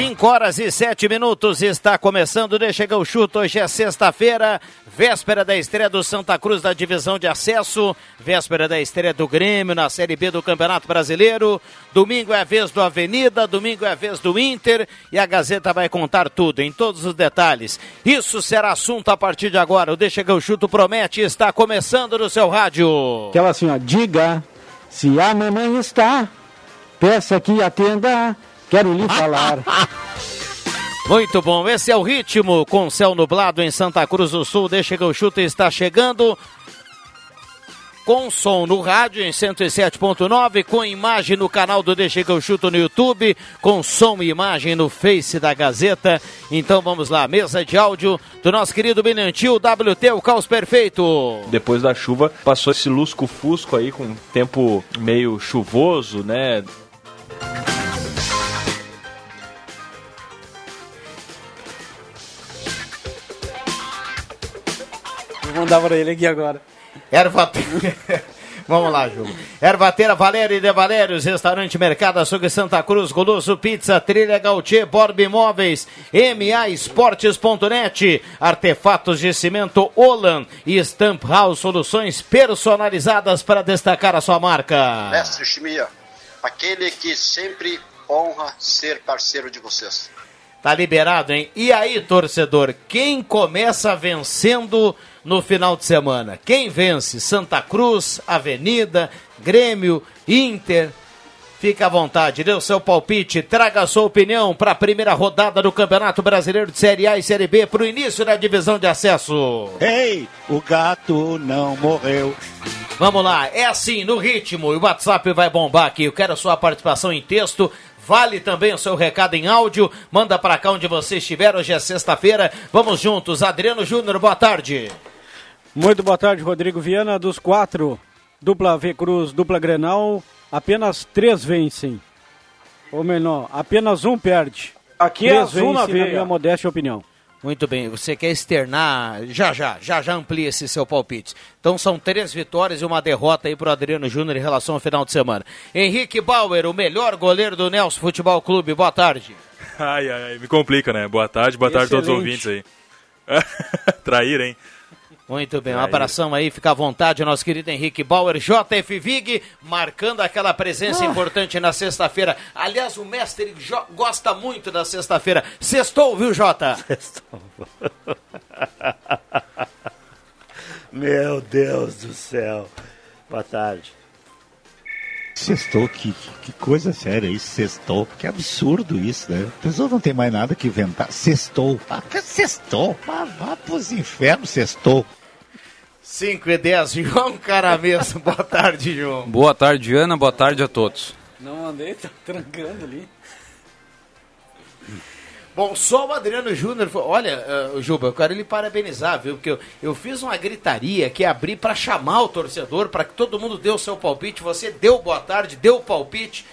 5 horas e 7 minutos está começando, deixa o chuto, hoje é sexta-feira, véspera da estreia do Santa Cruz da divisão de acesso, véspera da estreia do Grêmio na Série B do Campeonato Brasileiro, domingo é a vez do Avenida, domingo é a vez do Inter e a Gazeta vai contar tudo, em todos os detalhes. Isso será assunto a partir de agora, o Deixa o chuto promete, está começando no seu rádio. Aquela assim, ó, diga se a mamãe está, peça que atenda Quero lhe falar. Muito bom, esse é o ritmo com céu nublado em Santa Cruz do Sul. Deixa que o chute está chegando. Com som no rádio em 107.9, com imagem no canal do Deixa que eu chuto no YouTube, com som e imagem no Face da Gazeta. Então vamos lá, mesa de áudio do nosso querido Benantil, WT, o caos perfeito. Depois da chuva, passou esse lusco-fusco aí com tempo meio chuvoso, né? Mandar pra ele aqui agora. Ervateira. Vamos lá, Júlio. Ervateira Valério e de Valérios, Restaurante Mercado Açougue Santa Cruz, Goloso Pizza, Trilha Gautier, Borb Imóveis, MA Esportes.net, Artefatos de Cimento Olan e Stamp House, soluções personalizadas para destacar a sua marca. Mestre Chimia, aquele que sempre honra ser parceiro de vocês. Tá liberado, hein? E aí, torcedor, quem começa vencendo no final de semana? Quem vence? Santa Cruz, Avenida, Grêmio, Inter. Fica à vontade, dê o seu palpite, traga a sua opinião para a primeira rodada do Campeonato Brasileiro de Série A e Série B para o início da divisão de acesso. Ei, o gato não morreu. Vamos lá, é assim, no ritmo, e o WhatsApp vai bombar aqui. Eu quero a sua participação em texto Vale também o seu recado em áudio. Manda para cá onde você estiver. Hoje é sexta-feira. Vamos juntos. Adriano Júnior, boa tarde. Muito boa tarde, Rodrigo Viana. Dos quatro, dupla V Cruz, dupla Grenal, apenas três vencem. Ou menor, apenas um perde. Aqui três é azul na na minha modesta opinião. Muito bem, você quer externar, já já, já já amplia esse seu palpite. Então são três vitórias e uma derrota aí pro Adriano Júnior em relação ao final de semana. Henrique Bauer, o melhor goleiro do Nelson Futebol Clube, boa tarde. Ai, ai, ai, me complica, né? Boa tarde, boa tarde a todos os Excelente. ouvintes aí. Traíra, hein? Muito bem, um Aí. abração aí, fica à vontade, nosso querido Henrique Bauer, JF Vig, marcando aquela presença importante na sexta-feira. Aliás, o mestre jo- gosta muito da sexta-feira. Sextou, viu, Jota? Meu Deus do céu. Boa tarde. Sextou, que, que coisa séria isso, sextou. Que absurdo isso, né? A pessoa não tem mais nada que inventar. Sextou. Ah, sextou. Vá, vá pros infernos, sextou. 5 e 10, João Caramês, boa tarde, João. Boa tarde, Ana. Boa tarde a todos. Não andei, tá trancando ali. Bom, só o Adriano Júnior. Olha, uh, Juba, eu quero lhe parabenizar, viu? Porque eu, eu fiz uma gritaria que abri para chamar o torcedor, para que todo mundo dê o seu palpite. Você deu boa tarde, deu o palpite.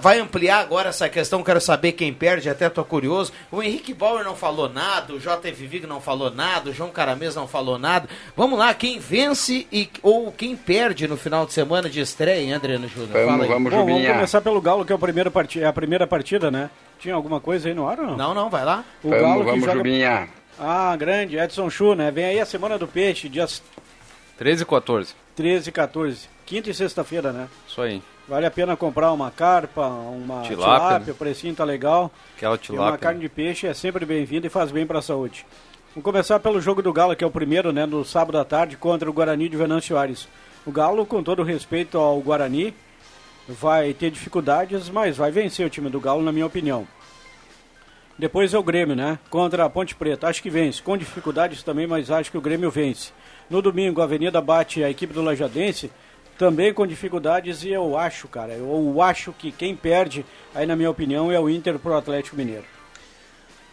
Vai ampliar agora essa questão, quero saber quem perde, até tô curioso. O Henrique Bauer não falou nada, o JF Vig não falou nada, o João Caramês não falou nada. Vamos lá, quem vence e, ou quem perde no final de semana de estreia, hein, Adriano Júnior? Fala aí. Bom, vamos começar pelo Galo, que é, o primeiro parti- é a primeira partida, né? Tinha alguma coisa aí no ar ou não? Não, não, vai lá. O Galo que joga... Ah, grande, Edson Chu, né? Vem aí a Semana do Peixe, dias 13 e 14. 13 e 14. Quinta e sexta-feira, né? Isso aí. Vale a pena comprar uma carpa, uma Tilápia, tilápia, né? o precinho tá legal. Aquela E uma tilápia. carne de peixe é sempre bem-vinda e faz bem para a saúde. Vamos começar pelo jogo do Galo, que é o primeiro, né, no sábado à tarde, contra o Guarani de Venâncio Aires. O Galo, com todo respeito ao Guarani, vai ter dificuldades, mas vai vencer o time do Galo, na minha opinião. Depois é o Grêmio, né? Contra a Ponte Preta. Acho que vence. Com dificuldades também, mas acho que o Grêmio vence. No domingo, a Avenida bate a equipe do Lajadense, também com dificuldades, e eu acho, cara, eu acho que quem perde, aí na minha opinião, é o Inter pro Atlético Mineiro.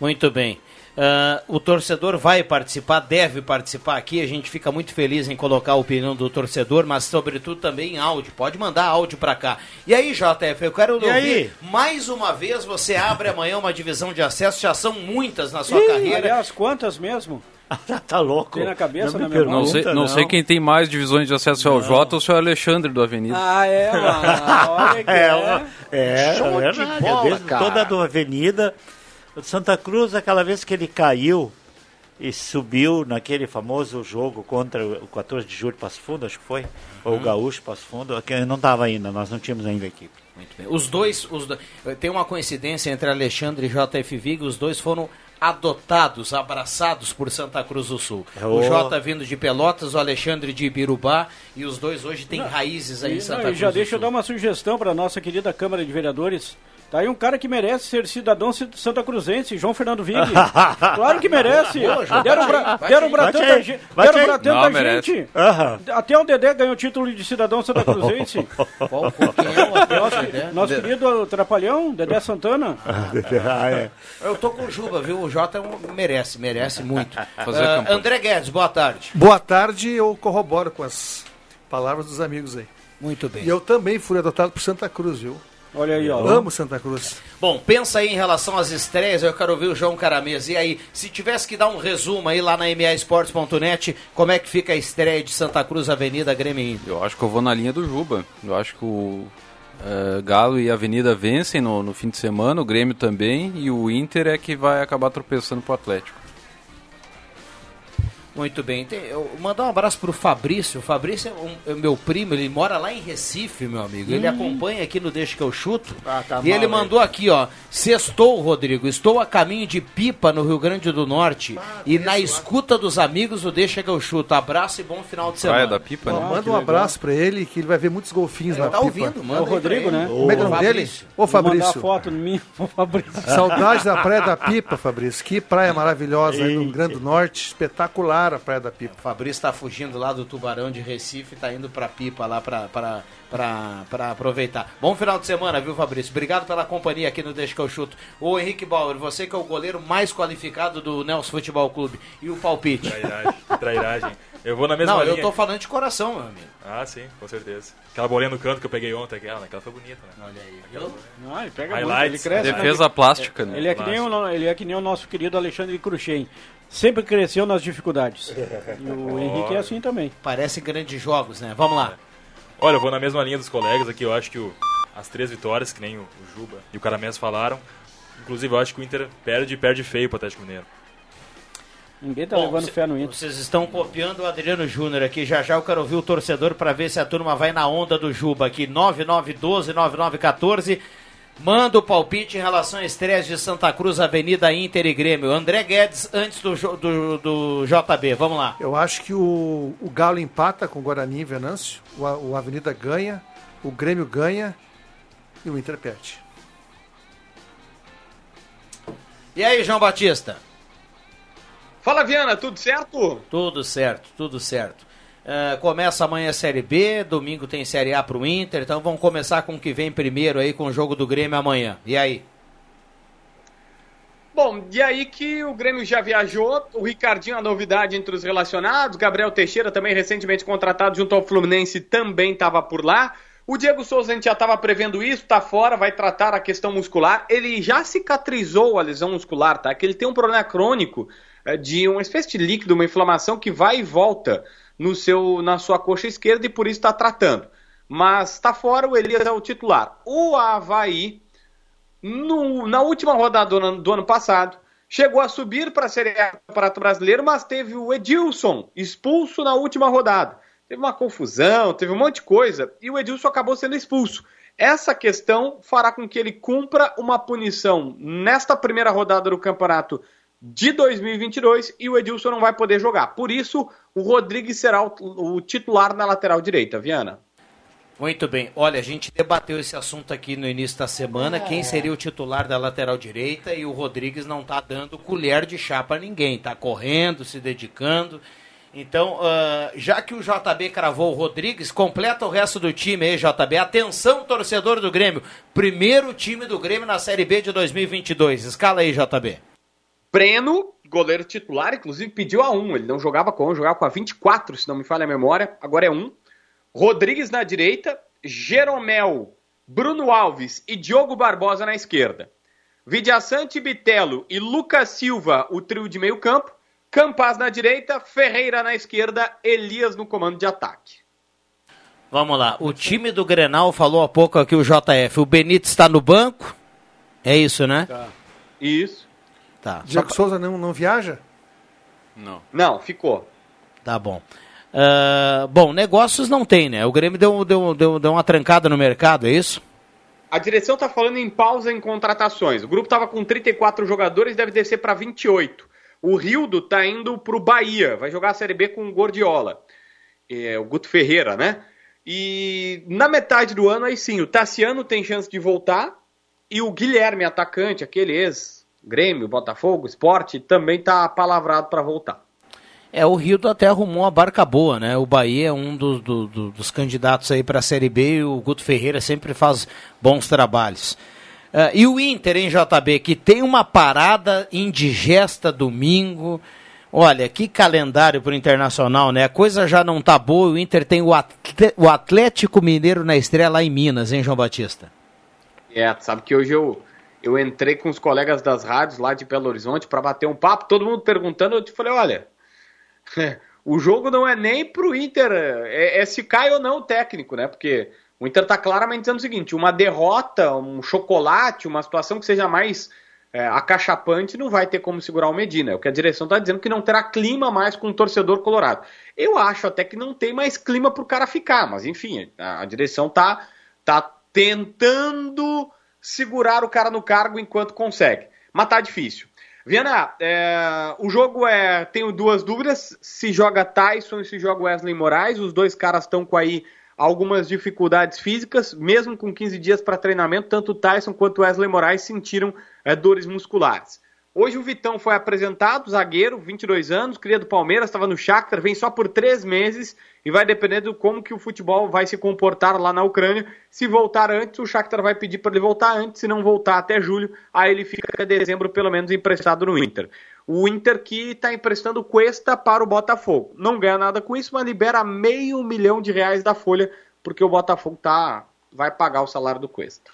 Muito bem. Ah, o torcedor vai participar, deve participar aqui. A gente fica muito feliz em colocar a opinião do torcedor, mas sobretudo também em áudio. Pode mandar áudio para cá. E aí, JF, eu quero E ouvir aí? mais uma vez. Você abre amanhã uma divisão de acesso. Já são muitas na sua Ih, carreira. Aliás, quantas mesmo? tá louco. Tem na cabeça, Não na memória? Não sei, Pergunta, não, não. sei quem tem mais divisões de acesso se é o Jota ou se é o Alexandre do Avenida. Ah, é, mano. Olha que É, é. ó, é, Show é de verdade. bola, Desde cara. toda a do Avenida. O Santa Cruz, aquela vez que ele caiu e subiu naquele famoso jogo contra o 14 de julho Passo Fundo, acho que foi, ou o Gaúcho Passo Fundo, que não estava ainda, nós não tínhamos ainda equipe. Muito bem. Os dois, os do- tem uma coincidência entre Alexandre e JF Vig, os dois foram adotados, abraçados por Santa Cruz do Sul. O Oh. Jota vindo de Pelotas, o Alexandre de Ibirubá, e os dois hoje têm raízes aí em Santa não, Cruz e já do deixa eu dar uma sugestão para nossa querida Câmara de Vereadores. Tá aí um cara que merece ser cidadão ci- santa cruzense, João Fernando Vig. claro que merece. Deram pra, deram pra tanta, gente, deram pra tanta gente. Até o Dedé ganhou o título de cidadão santa cruzense. Qual, é nosso, nosso querido Trapalhão, Dedé Santana. Ah, é. Eu tô com o Juba, viu? O Jota é merece, merece muito. Fazer Ah, campanha. André Guedes, boa tarde. Boa tarde, eu corroboro com as palavras dos amigos aí. Muito bem. E eu também fui adotado por Santa Cruz, viu? Olha aí, ó. Amo Santa Cruz. Bom, pensa aí em relação às estreias, eu quero ouvir o João Caramês. E aí, se tivesse que dar um resumo aí lá na maesportes.net, como é que fica a estreia de Santa Cruz Avenida Grêmio e Inter? Eu acho que eu vou na linha do Juba. Eu acho que o eh, Galo e a Avenida vencem no, no fim de semana, o Grêmio também, e o Inter é que vai acabar tropeçando pro Atlético. Muito bem. Tem- eu mandar um abraço pro Fabrício. O Fabrício é, um- é meu primo, ele mora lá em Recife, meu amigo. Ele acompanha aqui no Deixa que eu chuto. Ah, tá e mal, ele mandou aqui, ó. Sextou, Rodrigo. Estou a caminho de Pipa, no Rio Grande do Norte. e na escuta dos amigos do Deixa que eu chuto. Abraço e bom final de semana. Praia da Pipa, né? manda um abraço pra ele que ele vai ver muitos golfinhos na Tá pipa. ouvindo, É manda o aí Rodrigo, né? ele. Como é que é o nome dele? Fabrício. Ô Vou mandar Fabrício. foto no mim, Fabrício. Saudade da Praia da Pipa, Fabrício. Que praia maravilhosa aí no Rio Grande do Norte. Espetacular a Praia da Pipa. O Fabrício tá fugindo lá do Tubarão de Recife, tá indo pra Pipa lá pra aproveitar. Bom final de semana, viu, Fabrício? Obrigado pela companhia aqui no Deixa que eu chuto. Ô Henrique Bauer, você que é o goleiro mais qualificado do Nelson Futebol Clube. E o palpite? Trairagem, trairagem. Eu vou na mesma Não, linha. eu tô falando de coração, meu amigo. Ah, sim, com certeza. Aquela bolinha no canto que eu peguei ontem, aquela, né? Aquela foi bonita, né? Olha aí? Não, ele pega muito, ele cresce. né? Defesa plástica, né? Ele é, que nem o, ele é que nem o nosso querido Alexandre Cruxem. Sempre cresceu nas dificuldades. E o Henrique é assim também. Parece grandes jogos, né? Vamos lá. Olha, eu vou na mesma linha dos colegas aqui. Eu acho que o- as três vitórias, que nem o, o Juba e o Caramés falaram. Inclusive, eu acho que o Inter perde e perde feio pro Atlético Mineiro. Ninguém tá Bom, levando cê- fé no Inter. Vocês estão copiando o Adriano Júnior aqui. Já já eu quero ouvir o torcedor para ver se a turma vai na onda do Juba aqui. 9912 9914. Manda o palpite em relação a estreias de Santa Cruz, Avenida Inter e Grêmio. André Guedes antes do, do, do JB. Vamos lá. Eu acho que o, o Galo empata com o Guarani e Venâncio. O, A- o Avenida ganha. O Grêmio ganha. E o Inter perde. E aí, João Batista? Fala, Viana, tudo certo? Tudo certo, tudo certo. Ah, começa amanhã a Série B, domingo tem Série A pro Inter, então vamos começar com o que vem primeiro aí com o jogo do Grêmio amanhã. E aí? Bom, e aí que o Grêmio já viajou, o Ricardinho a novidade entre os relacionados, Gabriel Teixeira também recentemente contratado junto ao Fluminense também estava por lá. O Diego Souza a gente já estava prevendo isso, tá fora, vai tratar a questão muscular. Ele já cicatrizou a lesão muscular, tá? Que ele tem um problema crônico é, de uma espécie de líquido, uma inflamação que vai e volta no seu, na sua coxa esquerda e por isso está tratando. Mas está fora, o Elias é o titular. O Havaí no- na última rodada do ano, do ano passado, chegou a subir para a Série A do Campeonato Brasileiro, mas teve o Edilson expulso na última rodada. Teve uma confusão, teve um monte de coisa, e o Edilson acabou sendo expulso. Essa questão fará com que ele cumpra uma punição nesta primeira rodada do campeonato de 2022 e o Edilson não vai poder jogar. Por isso, o Rodrigues será o, o titular na lateral direita, Viana. Muito bem. Olha, a gente debateu esse assunto aqui no início da semana. Quem seria o titular da lateral direita? E o Rodrigues não tá dando colher de chá para ninguém. Tá correndo, se dedicando. Então, ah, já que o JB cravou o Rodrigues, completa o resto do time aí, JB. Atenção, torcedor do Grêmio. Primeiro time do Grêmio na Série B de 2022. Escala aí, JB. Breno, goleiro titular, inclusive pediu a 1. Ele não jogava com 1, jogava com a 24, se não me falha a memória. Agora é 1. Rodrigues na direita, Jeromel, Bruno Alves e Diogo Barbosa na esquerda. Vidiaçante, Bitelo e Lucas Silva, o trio de meio campo. Campaz na direita, Ferreira na esquerda, Elias no comando de ataque. Vamos lá, o time do Grenal falou há pouco aqui o JF, o Benítez está no banco, é isso, né? Tá. Isso. Tá. Diego Souza não, não viaja? Não. Não, ficou. Tá bom. Uh, bom, negócios não tem, né? O Grêmio deu, deu, deu, deu uma trancada no mercado, é isso? A direção está falando em pausa em contratações. O grupo estava com 34 jogadores, deve descer para 28. O Rildo está indo para o Bahia, vai jogar a Série B com o Gordiola. É, o Guto Ferreira, né? E na metade do ano, aí sim, o Tassiano tem chance de voltar e o Guilherme, atacante, aquele ex-Grêmio, Botafogo, Esporte, também está palavrado para voltar. É, o Rio até arrumou uma barca boa, né? O Bahia é um do, do, do, dos candidatos aí para a Série B e o Guto Ferreira sempre faz bons trabalhos. Uh, e o Inter, em JB, que tem uma parada indigesta domingo. Olha, que calendário para o Internacional, né? A coisa já não tá boa. O Inter tem o, o Atlético Mineiro na estreia lá em Minas, hein, João Batista? É, sabe que hoje eu, eu entrei com os colegas das rádios lá de Belo Horizonte para bater um papo, todo mundo perguntando, eu te falei, olha, o jogo não é nem pro Inter, é, é, se cai ou não o técnico, né? Porque o Inter tá claramente dizendo o seguinte: uma derrota, um chocolate, uma situação que seja mais é, acachapante, não vai ter como segurar o Medina. É o que a direção tá dizendo que não terá clima mais com o torcedor colorado. Eu acho até que não tem mais clima pro cara ficar, mas enfim, a, a direção tá, tá tentando segurar o cara no cargo enquanto consegue. Mas tá difícil. Viana, é, o jogo é. Tenho duas dúvidas: se joga Tyson e se joga Wesley Moraes. Os dois caras estão com aí algumas dificuldades físicas, mesmo com 15 dias para treinamento. Tanto Tyson quanto Wesley Moraes sentiram é, dores musculares. Hoje o Vitão foi apresentado, zagueiro, 22 anos, cria do Palmeiras, estava no Shakhtar, vem só por três meses e vai depender do como que o futebol vai se comportar lá na Ucrânia. Se voltar antes, o Shakhtar vai pedir para ele voltar antes, se não voltar até julho, aí ele fica até dezembro pelo menos emprestado no Inter. O Inter que está emprestando Cuesta para o Botafogo. Não ganha nada com isso, mas libera meio milhão de reais da folha, porque o Botafogo tá, vai pagar o salário do Cuesta.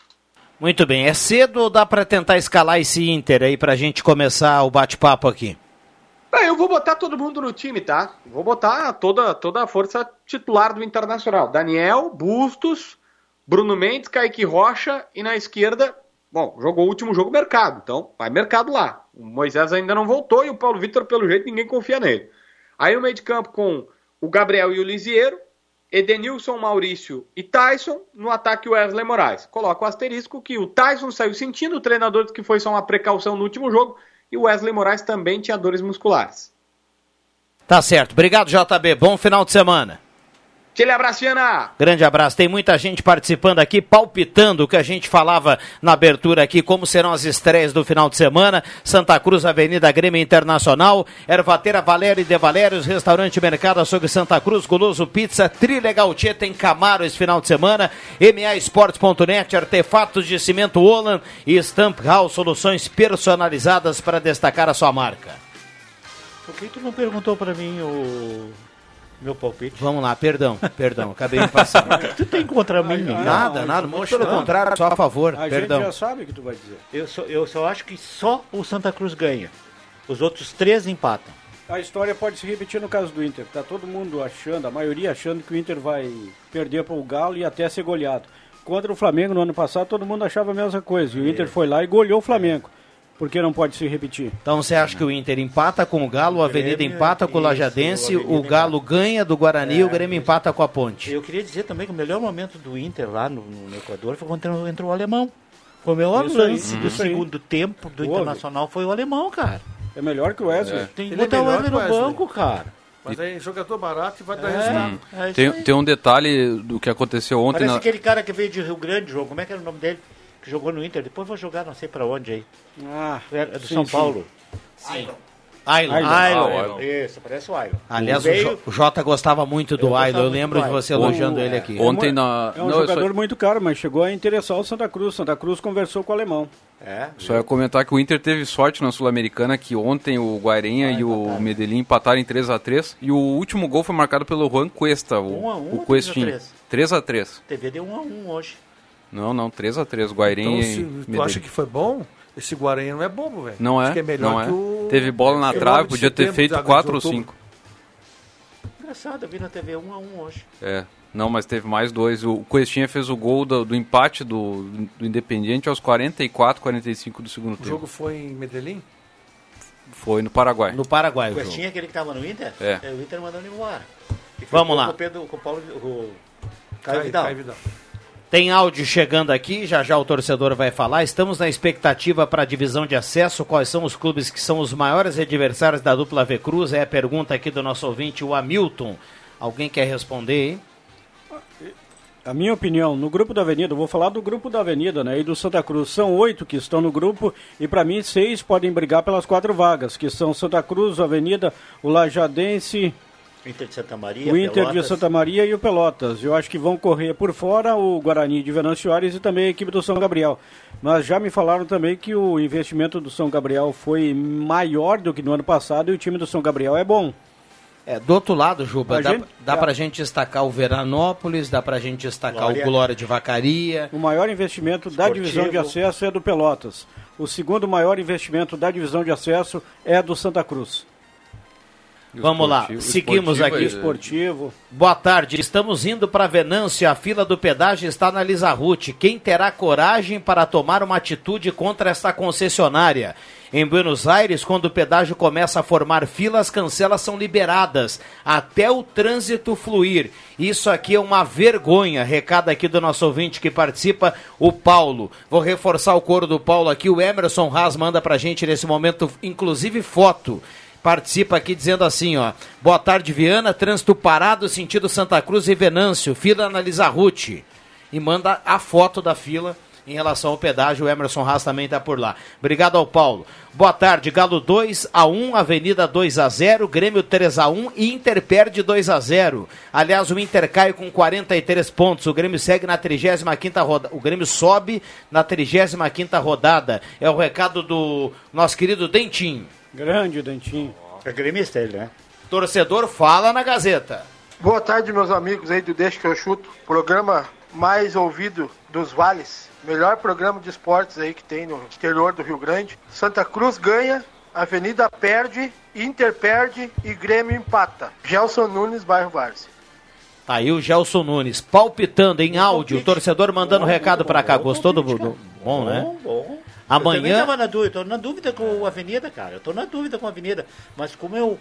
Muito bem. É cedo ou dá para tentar escalar esse Inter aí para a gente começar o bate-papo aqui? Ah, eu vou botar todo mundo no time, tá? Vou botar toda, toda a força titular do Internacional. Daniel, Bustos, Bruno Mendes, Kaique Rocha e na esquerda, bom, jogou o último jogo mercado, então vai mercado lá. O Moisés ainda não voltou e o Paulo Vitor, pelo jeito, ninguém confia nele. Aí o meio de campo com o Gabriel e o Lisieiro, Edenilson, Maurício e Tyson, no ataque Wesley Moraes. Coloca o asterisco que o Tyson saiu sentindo, o treinador disse que foi só uma precaução no último jogo, e o Wesley Moraes também tinha dores musculares. Tá certo. Obrigado, JB. Bom final de semana. Aquele abraço, Ana. Grande abraço. Tem muita gente participando aqui, palpitando o que a gente falava na abertura aqui, como serão as estreias do final de semana. Santa Cruz, Avenida Grêmio Internacional, Ervateira Valério e De Valérios, Restaurante Mercado Açougue Santa Cruz, Goloso Pizza, Trilegal Tia, tem Camaro esse final de semana, MAEsportes.net, Artefatos de Cimento Olan e Stamp House, soluções personalizadas para destacar a sua marca. Por que tu não perguntou para mim o meu palpite. Vamos lá, perdão, perdão, acabei de passar. tu tem contra mim? Não, nada, nada, muito pelo contrário, só a favor, a perdão. gente já sabe o que tu vai dizer. Eu só, eu só acho que só o Santa Cruz ganha. Os outros três empatam. A história pode se repetir no caso do Inter. Tá todo mundo achando, a maioria achando que o Inter vai perder para o Galo e até ser goleado. Contra o Flamengo no ano passado, todo mundo achava a mesma coisa. E o Inter foi lá e goleou o Flamengo. Porque não pode se repetir. Então você acha que o Inter empata com o Galo, o Avenida empata com o Lajadense, o Galo ganha do Guarani e o Grêmio empata com a Ponte. Eu queria dizer também que o melhor momento do Inter lá no, no Equador foi quando entrou o alemão. Foi o melhor Isso aí, lance do isso aí. segundo tempo do Houve. Internacional foi o alemão, cara. É melhor que o Wesley. Tem que Ele é botar o melhor Wesley que o no Wesley. banco, cara. Mas aí jogador barato e vai dar É, resultado. é Tem, aí. tem um detalhe do que aconteceu ontem Parece na, aquele cara que veio de Rio Grande, João. Como é que era o nome dele? Que jogou no Inter. Depois vai jogar não sei pra onde aí. Ah, É do sim, São sim. Paulo. Sim. Ailon. Ailon. Ah, Isso, parece o Ailon. Aliás, o, o Jota gostava muito do Ailon. Eu lembro de você elogiando ele aqui. Ontem na. É um não, jogador só, muito caro, mas chegou a interessar o Santa Cruz. Santa Cruz conversou com o alemão. É. só ia comentar que o Inter teve sorte na Sul-Americana, que ontem o Guairenha e o Medellín empataram em 3x3. E o último gol foi marcado pelo Juan Cuesta, o, Um a um o ou Questinho. 3x3. TV deu 1 a 1 hoje. Não, não, 3x3. Guairenha Então, se tu Medellín. acha que foi bom, esse Guarani não é bobo, velho. Não é, Acho que é melhor não é. que o... Teve bola na o trave, podia ter feito de 4 ou outubro. 5. Engraçado, eu vi na TV 1 a 1 hoje. É, não, mas teve mais dois. O Questinha fez o gol do, do empate do, do Independiente aos 44, 45 do segundo O tempo. jogo foi em Medellín? Foi no Paraguai. No Paraguai, O o jogo. Questinha, aquele que tava no Inter? É. O Inter mandando ele embora. E Vamos lá. Com o, Pedro, com o Paulo, o Caio, Caio- Vidal. Caio Vidal. Tem áudio chegando aqui, já já o torcedor vai falar. Estamos na expectativa para a divisão de acesso. Quais são os clubes que são os maiores adversários da dupla V Cruz? É a pergunta aqui do nosso ouvinte, o Hamilton. Alguém quer responder, hein? A minha opinião, no grupo da Avenida, vou falar do grupo da Avenida, né, e do Santa Cruz. São oito que estão no grupo e para mim seis podem brigar pelas quatro vagas, que são Santa Cruz, Avenida, o Lajadense, Inter de Santa Maria, o Inter de Pelotas. Santa Maria e o Pelotas. Eu acho que vão correr por fora o Guarani de Venâncio Soares e também a equipe do São Gabriel. Mas já me falaram também que o investimento do São Gabriel foi maior do que no ano passado e o time do São Gabriel é bom. É, do outro lado, Juba, A dá, gente- dá é. pra gente destacar o Veranópolis, dá pra gente destacar Glória. o Glória de Vacaria. O maior investimento da Esportivo. divisão de acesso é do Pelotas. O segundo maior investimento da divisão de acesso é do Santa Cruz. Vamos lá, seguimos aqui. Esportivo. Boa tarde, estamos indo para Venâncio. A fila do pedágio está na Lizarrute. Quem terá coragem para tomar uma atitude contra esta concessionária? Em Buenos Aires, quando o pedágio começa a formar filas, cancelas são liberadas até o trânsito fluir. Isso aqui é uma vergonha. Recado aqui do nosso ouvinte que participa, o Paulo. Vou reforçar o coro do Paulo aqui. O Emerson Haas manda pra gente nesse momento, inclusive foto participa aqui dizendo assim, ó. Boa tarde, Viana. Trânsito parado, sentido Santa Cruz e Venâncio. Fila na Lizarrute. E manda a foto da fila em relação ao pedágio. O Emerson Haas também está por lá. Obrigado ao Paulo. Boa tarde, Galo 2 a 1, Avenida 2 a 0, Grêmio 3 a 1 e Inter perde 2 a 0. Aliás, o Inter cai com 43 pontos. O Grêmio segue na 35ª rodada. O Grêmio sobe na 35ª rodada. É o recado do nosso querido Dentinho. Grande, Dentinho. É gremista ele, né? Torcedor fala na Gazeta. Boa tarde, meus amigos aí do Deixa que eu chuto. Programa mais ouvido dos vales. Melhor programa de esportes aí que tem no interior do Rio Grande. Santa Cruz ganha, Avenida perde, Inter perde e Grêmio empata. Gelson Nunes, bairro Várzea. Tá aí o Gelson Nunes, palpitando em áudio, o torcedor mandando recado pra cá. Gostou do, do- Bom, né? Bom, bom. Eu Amanhã. tava na dúvida, tô na dúvida com o Avenida, cara. Eu tô na dúvida com a Avenida. Mas como eu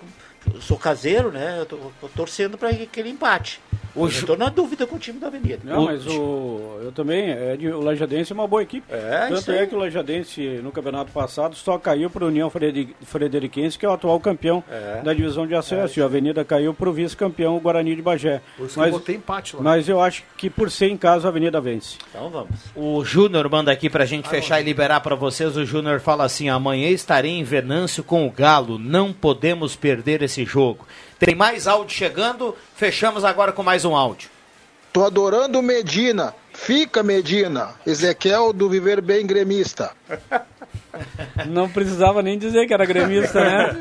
sou caseiro, né? Eu tô, tô torcendo pra aquele empate. O eu tô na dúvida com o time da Avenida. Não, mas o, eu também, é de- o Lajadense é uma boa equipe. É, isso Tanto é que o Lajadense no campeonato passado só caiu para o União Frede- Frederiquense, que é o atual campeão É. da divisão de acesso. e a Avenida caiu para o vice-campeão, o Guarani de Bagé. Por isso que mas, eu botei empate lá. mas eu acho que por ser em casa, a Avenida vence. Então vamos. O Júnior manda aqui pra gente fechar e liberar pra vocês. O Júnior fala assim: amanhã estarei em Venâncio com o Galo. Não podemos perder esse jogo. Tem mais áudio chegando. Fechamos agora com mais um áudio. Tô adorando o Medina. Fica, Medina. Ezequiel do Viver Bem Gremista. Não precisava nem dizer que era gremista, né?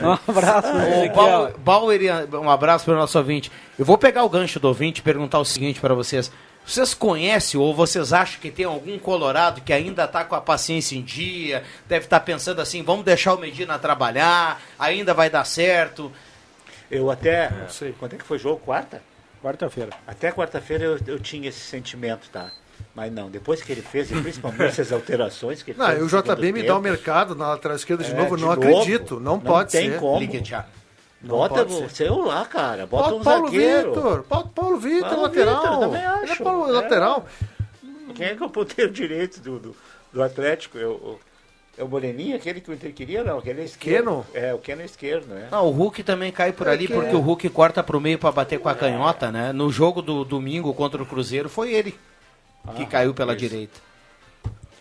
um abraço, Ezequiel. Bauer, Bauer, um abraço para o nosso ouvinte. Eu vou pegar o gancho do ouvinte e perguntar o seguinte para vocês. Vocês conhecem ou vocês acham que tem algum colorado que ainda está com a paciência em dia, deve estar pensando assim, vamos deixar o Medina trabalhar, ainda vai dar certo? Eu até. Quando é que foi o jogo? Quarta? Quarta-feira. Até quarta-feira eu, eu tinha esse sentimento, tá? Mas não, depois que ele fez, e principalmente essas alterações que ele Não, fez. o JB me dá o mercado na lateral esquerda de É, novo. Eu de não novo? acredito. Não, Não pode tem ser. como. Não Bota pode ser. o lá, cara. Bota Paulo, um Paulo zagueiro. Vitor. Paulo, Paulo Vitor, Paulo lateral. Vitor, também acho. Ele é Paulo, É. lateral. Quem é que é o ponteiro direito do, do, do Atlético? É o, é o Moreninha, aquele que o Inter queria? Não, aquele é esquerdo. Keno? É, o Keno é esquerdo, né? Ah, o Hulk também cai por É ali que porque é. o Hulk corta pro meio para bater com a canhota, né? No jogo do domingo contra o Cruzeiro foi ele que Ah, caiu pela isso. direita.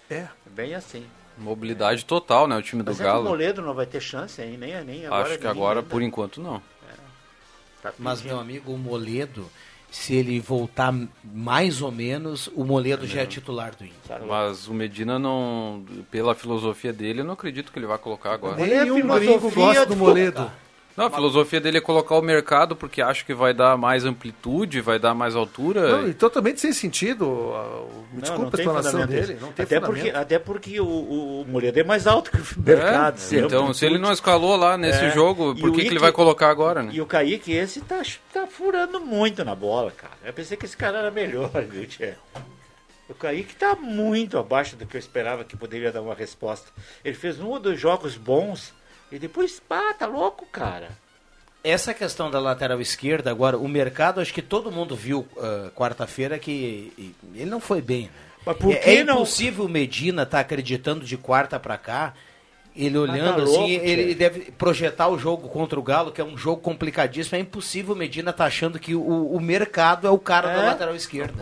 É. Bem assim. Mobilidade total, né? O time do Mas é que o Galo. Moledo não vai ter chance aí, nem, nem agora. Acho que nem agora, ainda. por enquanto, não. Tá Mas, meu amigo, o Moledo, se ele voltar mais ou menos, o Moledo já é titular do Inter. Mas o Medina não. Pela filosofia dele, eu não acredito que ele vai colocar agora. Nenhum gringo gosta do Moledo. Não, a filosofia dele é colocar o mercado porque acha que vai dar mais amplitude, vai dar mais altura. Não, e totalmente sem sentido. Me Não, desculpa não a tem explanação dele. Não tem até, fundamento. porque, até porque o, o, é mais alto que o mercado. É, então, se ele não escalou lá nesse É. jogo, E por que, que ele Ike- vai colocar agora, né? E o Kaique, esse tá, tá furando muito na bola, cara. Eu pensei que esse cara era melhor, viu, Tchê? O Kaique tá muito abaixo do que eu esperava que poderia dar uma resposta. Ele fez um ou dois jogos bons e depois, pá, tá louco, cara. Essa questão da lateral esquerda, agora, o mercado, acho que todo mundo viu ah, quarta-feira que ele não foi bem. Né? Mas por é, que é não- impossível o Medina estar acreditando de quarta para cá. Ele Mas olhando tá assim, louco, ele Tchê. deve projetar o jogo contra o Galo, que é um jogo complicadíssimo. É impossível o Medina estar achando que o, o mercado é o cara da É? lateral esquerda.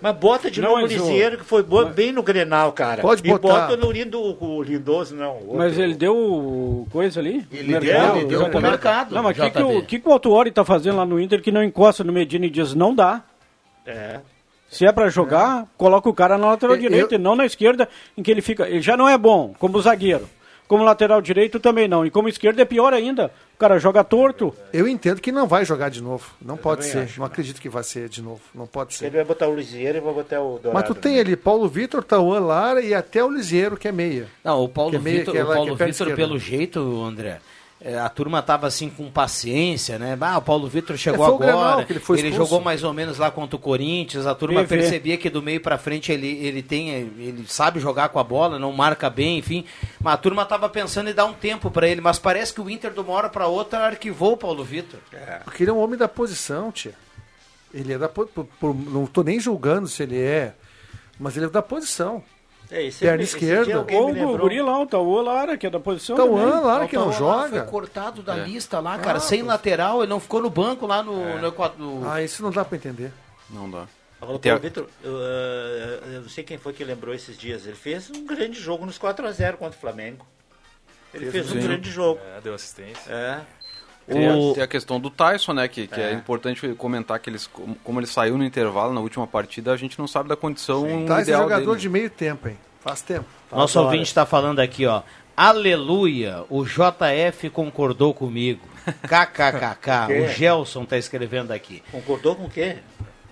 Mas bota de Não, novo o mas o- Lisieiro, que foi bo- bem no Grenal, cara. Pode e botar. bota no Lindo, o Lindoso, não. o Mas ele deu coisa ali? Ele Mercado? deu, ele deu pro mercado. Não, mas o que, que, o que, que o Autuori tá fazendo lá no Inter que não encosta no Medina e diz não dá? É. Se é pra jogar, coloca o cara na lateral Eu- direita e não na esquerda, em que ele fica. Ele já não é bom como zagueiro. Como lateral direito também não. E como esquerda é pior ainda. O cara joga torto. Eu entendo que não vai jogar de novo. Não pode também ser. acho, não acredito que vai ser de novo. Não pode ser. Ele vai botar o Lisieiro e vai botar o Dourado. Mas tu tem né? ali Paulo Vitor, Tauan Lara e até o Lisieiro, que é meia. Não, o Paulo é meio Vitor, é o Paulo é perna Vitor, pelo jeito, André, a turma tava assim com paciência, né? Ah, o Paulo Vitor chegou É, agora, Grenal ele expulso. jogou mais ou menos lá contra o Corinthians, a turma PV. percebia que do meio pra frente ele, ele tem, ele sabe jogar com a bola, não marca bem, enfim. Mas a turma tava pensando em dar um tempo pra ele, mas parece que o Inter de uma hora pra outra arquivou o Paulo Vitor. Porque ele é um homem da posição, tia. Ele é da po- por- por- Não tô nem julgando se ele é, mas ele é da posição. É, esse- Perna esse esquerda. Ou o lembrou- guri lá, o Tauã Lara, que é da posição. Tauã também. Lara que não joga. Foi cortado da É. lista lá, cara, Ah, sem pois- lateral, ele não ficou no banco lá no, no, Equador- no- Ah, isso não dá pra entender. Não dá. Agora, Tem Vitor, eu, eh, eu não sei quem foi que lembrou esses dias. Ele fez um grande jogo nos 4x0 contra o Flamengo. Ele fez, um Sim. grande jogo. É, deu assistência. É. Tem, O- a, tem a questão do Tyson, né? Que, que é. É. importante comentar que eles, como, ele saiu no intervalo na última partida, a gente não sabe da condição Tá, esse é ideal jogador dele. de meio tempo, hein? Faz tempo. Nosso Adoro. ouvinte está falando aqui, ó. Aleluia, o JF concordou comigo. KKKK, o Gelson tá escrevendo aqui. Concordou com o quê?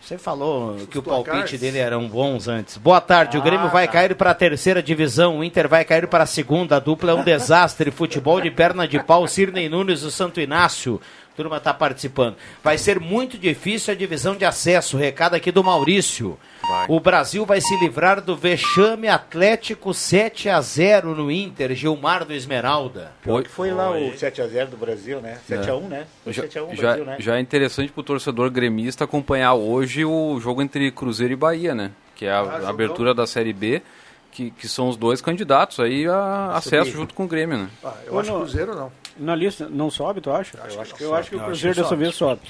Você falou que o palpite dele eram bons antes. Boa tarde, o Ah, Grêmio vai tá. cair para a terceira divisão, o Inter vai cair para a segunda, a dupla é um desastre. Futebol de perna de pau, Sirnei Nunes e o Santo Inácio. Turma tá participando. Vai ser muito difícil a divisão de acesso. Recado aqui do Maurício. Vai. O Brasil vai se livrar do vexame Atlético 7 a 0 no Inter, Gilmar do Esmeralda. Pior que foi lá Foi. o 7x0 do Brasil, né? 7x1, né? Foi Já, 7x1 já, Brasil, né? já é interessante pro torcedor gremista acompanhar hoje o jogo entre Cruzeiro e Bahia, né? Que é a, Ah, a abertura da Série B, que, que são os dois candidatos aí a acesso junto com o Grêmio, né? Ah, eu Ou acho não. Cruzeiro não. Na lista, não sobe, tu acha? Eu acho que Eu sobe. acho que o Cruzeiro que dessa vez sobe.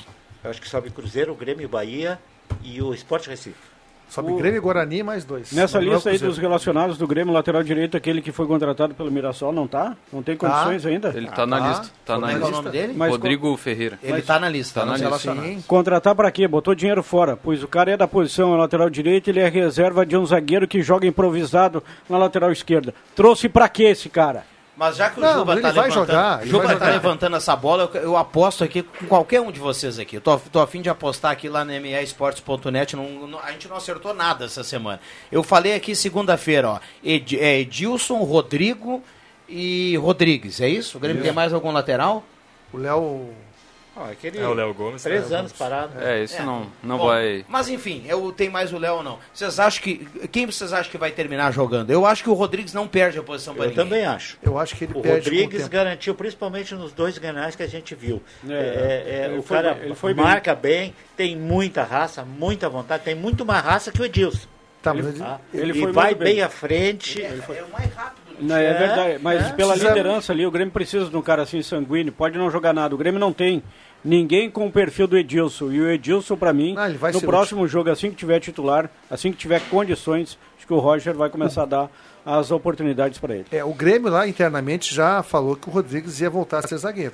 Eu acho que sobe Cruzeiro, Grêmio, Bahia e o Sport Recife. Sobe O- Grêmio e Guarani mais dois. Nessa Não é o lista aí Cruzeiro. dos relacionados do Grêmio, lateral direito, aquele que foi contratado pelo Mirassol, não tá? Não tem condições ainda? Ele tá na tá. lista. Tá Como na é é o lista. nome dele? Mas Rodrigo Ferreira. Ele tá na lista, Tá tá na lista. Contratar pra quê? Botou dinheiro fora, pois o cara é da posição, é lateral direito, ele é reserva de um zagueiro que joga improvisado na lateral esquerda. Trouxe pra quê esse cara? Mas já que o Não, Juba tá vai levantando, jogar, Juba tá levantando essa bola, eu, eu aposto aqui com qualquer um de vocês aqui. Eu tô, tô afim de apostar aqui lá não, não- a gente não acertou nada essa semana. Eu falei aqui segunda-feira, ó, Ed, é, Edilson, Rodrigo e Rodrigues, é isso? O Grêmio tem mais algum lateral? O Léo. Ah, aquele É o Léo Gomes. três né? anos parado. É, esse não, não Bom, vai. Mas enfim, eu tenho mais o Léo ou não. Vocês acham que. Quem vocês acham que vai terminar jogando? Eu acho que o Rodrigues não perde a posição para Eu ninguém. também acho. Eu acho que ele O perde com o Rodrigues tempo. garantiu, principalmente nos dois granais que a gente viu. É, É, é, ele o foi cara bem, ele foi bem. marca bem. tem muita raça, muita vontade, tem muito mais raça que o Edilson. Tá, mas ele- tá? ele e foi vai bem. bem. à frente. É, é o mais rápido Não, é, É, verdade, mas é. pela Precisa- liderança ali, o Grêmio precisa de um cara assim sanguíneo, pode não jogar nada. O Grêmio não tem ninguém com o perfil do Edilson. E o Edilson, pra mim, Ah, no próximo jogo, assim que tiver titular, assim que tiver condições, acho que o Roger vai começar a dar as oportunidades para ele. É, o Grêmio lá internamente já falou que o Rodrigues ia voltar a ser zagueiro.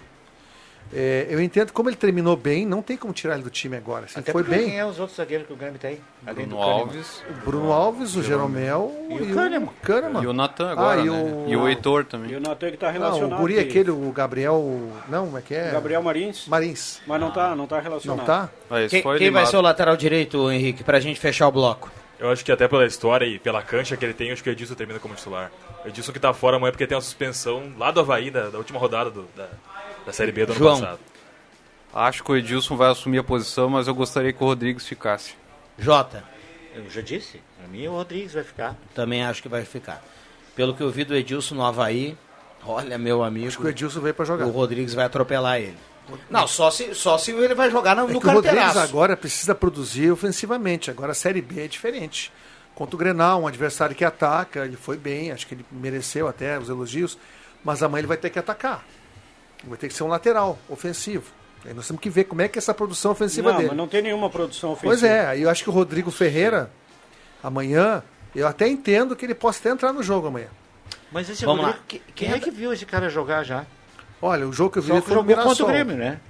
É, eu entendo como ele terminou bem, não tem como tirar ele do time agora. Assim, Até foi bem. quem é os outros zagueiros que o Grêmio tem? Além Bruno? Alves. O Bruno Alves, o Jeromel E o Kahneman. Kahneman. E o Natan agora, Ah, e né? o- E o Heitor também. E o Natan que tá Não, relacionado. o guri que- aquele, o Gabriel... Não, como é que é? Gabriel Marins. Marins. Mas não tá, não tá relacionado. Não tá? Ah, Quem, foi quem vai ser o lateral direito, Henrique, pra gente fechar o bloco? Eu acho que até pela história e pela cancha que ele tem, acho que o Edilson termina como titular. O Edilson que tá fora amanhã porque tem uma suspensão lá do Havaí, da, da última rodada do- da, da Série B do ano João. passado. Acho que o Edilson vai assumir a posição, mas eu gostaria que o Rodrigues ficasse. Jota, Eu já disse. Pra mim, o Rodrigues vai ficar. também acho que vai ficar. Pelo que eu vi do Edilson no Havaí, olha, meu amigo, Acho que o Edilson veio pra jogar. o Rodrigues vai atropelar ele. Não, só se, só se ele vai jogar no, É no que o Rodrigues carteiraço. agora precisa produzir ofensivamente. Agora a Série B é diferente. Contra o Grenal, um adversário que ataca, ele foi bem, acho que ele mereceu até os elogios, mas amanhã ele vai ter que atacar. Vai ter que ser um lateral ofensivo. Aí nós temos que ver como é que é essa produção ofensiva Não, dele. mas não tem nenhuma produção ofensiva. Pois é, aí eu acho que o Rodrigo Ferreira, amanhã, eu até entendo que ele possa até entrar no jogo amanhã. Mas esse Vamos Rodrigo, lá. que- quem é que viu esse cara jogar já? Olha, o jogo que eu vi Só foi jogou contra o Mirassol. Grêmio, né?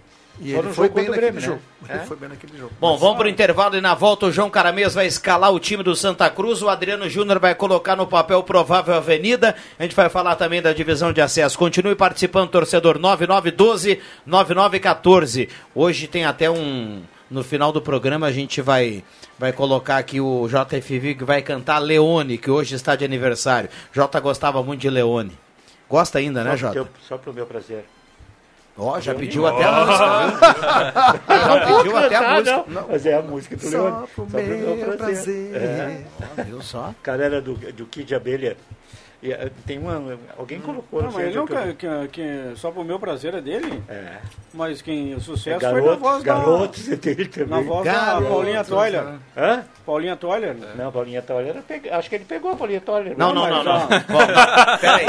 E Só ele foi bem o naquele Grêmio, jogo. né? Ele É? foi bem naquele jogo. Bom, vamos pro intervalo e na volta o João Caramês vai escalar o time do Santa Cruz, o Adriano Júnior vai colocar no papel provável Avenida. A gente vai falar também da divisão de acesso. Continue participando, torcedor 9912 9914. Hoje tem até um no final do programa a gente vai vai colocar aqui o JFV que vai cantar Leone, que hoje está de aniversário. Jota gostava muito de Leone. Gosta ainda, né, Só Jota? pro teu- Só pro meu prazer. Ó, já pediu até a música, viu? Já pediu até a música. não. Mas é a música do Só Leone. Só pro meu prazer. prazer. É. Ó, Viu só? Cara era do, do Kid Abelha. E, eh, tem uma. Alguém colocou, Não, não, mas ele não, que, que, que só pro meu prazer é dele. É. Mas quem o É sucesso foi na voz da... garotos é dele também. Na voz da Garotos, Paulinha Toiler. né? Hã? Paulinha Toiler. Não, Paulinha pega- Acho que ele pegou a Paulinha Toller. Não, não, não, não. já- Bom, peraí,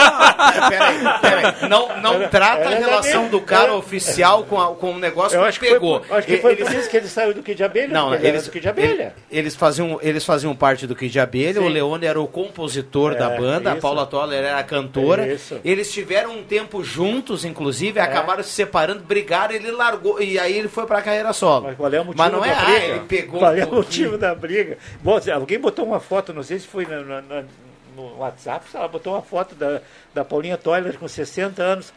peraí, peraí. Não, não trata a relação do cara Era- oficial com, a- com o negócio Eu que acho que pegou. foi, acho que foi eles, por isso que ele saiu do Kid Abelha. não, eles, do Kid Abelha. ele- eles, faziam, eles faziam parte do Kid Abelha, Sim. o Leone era o compositor É, da banda, a isso. Paula Toller era a cantora. Isso. Eles tiveram um tempo juntos, inclusive, acabaram se separando, brigaram, ele largou, e aí ele foi pra carreira solo. Mas qual é o motivo Mas não é, da ah, briga? ele pegou Qual um é o motivo da briga? Bom, alguém botou uma foto, não sei se foi na- na- na- no WhatsApp, sei lá, botou uma foto da, da Paulinha Toiler com 60 anos.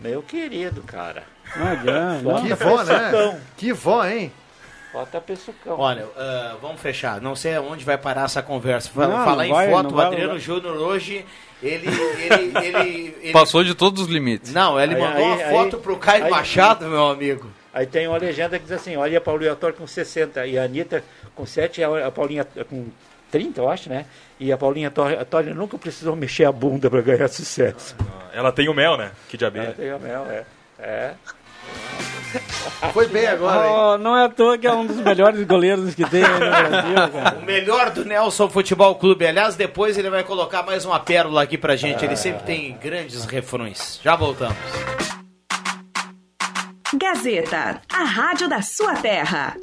Meu querido, cara. Não adianta. Bota Que vó, né? Que vó, hein? Bota pessucão. Olha, ah, vamos fechar. Não sei aonde vai parar essa conversa. Não, Falar não em vai, foto, o Adriano. Júnior hoje, ele, ele, ele, ele- Passou de todos os limites. Não, ele Aí- mandou uma aí- foto aí- pro Caio aí- Machado, meu amigo. Aí tem uma legenda que diz assim, olha a Paulinha Toiler com 60 e a Anitta com 7 e a Paulinha com 30, eu acho, né? E a Paulinha Toiler, a Toiler nunca precisou mexer a bunda para ganhar sucesso. Ela tem o mel, né? Que de Ela tem a mel, é. É. Foi bem agora, hein? Oh, não é à toa que é um dos melhores goleiros que tem aí no Brasil, cara. O melhor do Nelson Futebol Clube. Aliás, depois ele vai colocar mais uma pérola aqui pra gente. Ele sempre tem grandes refrões. Já voltamos. Gazeta, a rádio da sua terra.